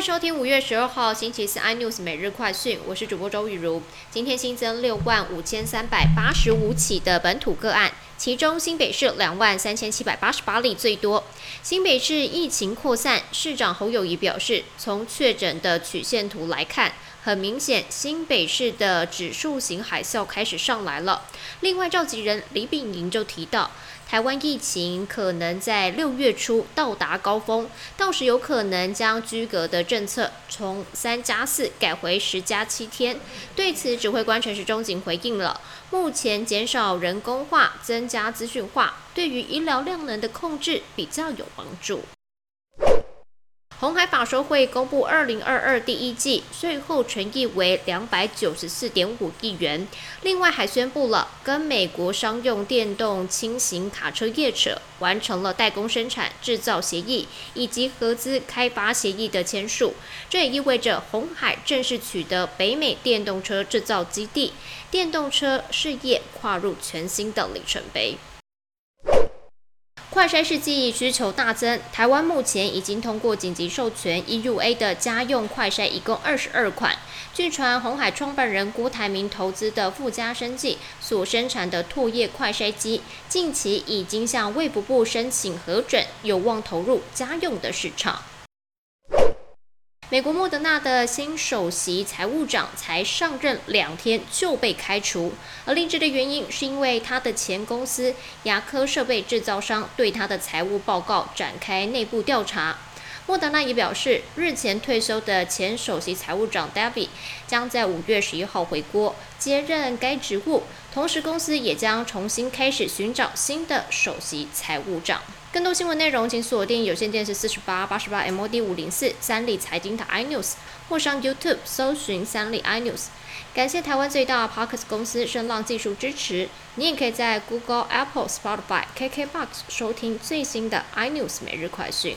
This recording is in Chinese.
收听五月十二号星期四 iNews 每日快讯，我是主播周雨茹。今天新增六万五千三百八十五起的本土个案，其中新北市两万三千七百八十八例最多。新北市疫情扩散，市长侯友谊表示，从确诊的曲线图来看，很明显新北市的指数型海啸开始上来了。另外，召集人李炳莹就提到。台湾疫情可能在六月初到达高峰，到时有可能将居隔的政策从三加四改回十加七天。对此，指挥官陈时中仅回应了：目前减少人工化，增加资讯化，对于医疗量能的控制比较有帮助。红海法说会公布，二零二二第一季税后权益为两百九十四点五亿元。另外还宣布了跟美国商用电动轻型卡车业者完成了代工生产制造协议以及合资开发协议的签署。这也意味着红海正式取得北美电动车制造基地，电动车事业跨入全新的里程碑。快筛试剂需求大增，台湾目前已经通过紧急授权 EUA 的家用快筛一共二十二款。据传，红海创办人郭台铭投资的富家生技所生产的唾液快筛机，近期已经向卫福部申请核准，有望投入家用的市场。美国莫德纳的新首席财务长才上任两天就被开除，而离职的原因是因为他的前公司牙科设备制造商对他的财务报告展开内部调查。莫德纳也表示，日前退休的前首席财务长 David 将在五月十一号回国接任该职务，同时公司也将重新开始寻找新的首席财务长。更多新闻内容，请锁定有线电视四十八八十八 MOD 五零四三立财经台 iNews，或上 YouTube 搜寻三立 iNews。感谢台湾最大 Parkes 公司声浪技术支持。你也可以在 Google、Apple、Spotify、KKBox 收听最新的 iNews 每日快讯。